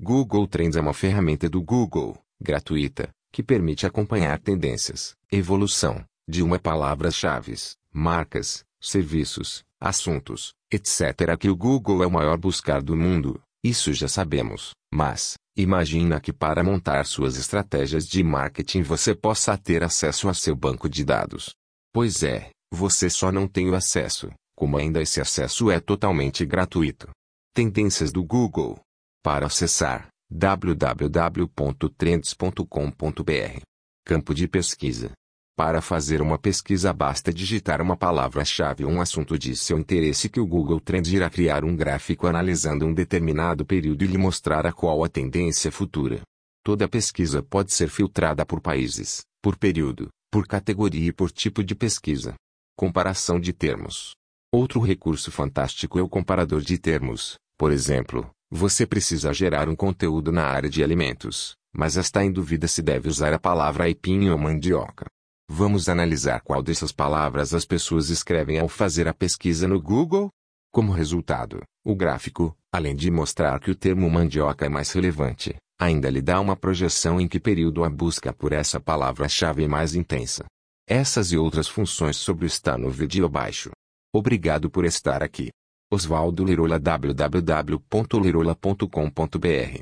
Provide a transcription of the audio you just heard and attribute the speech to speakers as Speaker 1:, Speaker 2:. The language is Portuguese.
Speaker 1: Google Trends é uma ferramenta do Google, gratuita, que permite acompanhar tendências, evolução, de uma palavra-chave, marcas, serviços, assuntos, etc. que o Google é o maior buscar do mundo, isso já sabemos, mas, imagina que para montar suas estratégias de marketing você possa ter acesso a seu banco de dados. Pois é, você só não tem o acesso, como ainda esse acesso é totalmente gratuito. Tendências do Google. Para acessar, www.trends.com.br. Campo de pesquisa. Para fazer uma pesquisa basta digitar uma palavra-chave ou um assunto de seu interesse que o Google Trends irá criar um gráfico analisando um determinado período e lhe mostrar a qual a tendência futura. Toda pesquisa pode ser filtrada por países, por período, por categoria e por tipo de pesquisa. Comparação de termos. Outro recurso fantástico é o comparador de termos. Por exemplo, você precisa gerar um conteúdo na área de alimentos, mas está em dúvida se deve usar a palavra aipim ou mandioca. Vamos analisar qual dessas palavras as pessoas escrevem ao fazer a pesquisa no Google? Como resultado, o gráfico, além de mostrar que o termo mandioca é mais relevante, ainda lhe dá uma projeção em que período a busca por essa palavra-chave é mais intensa. Essas e outras funções sobre o está no vídeo abaixo. Obrigado por estar aqui. Oswaldo Lirola www.lirola.com.br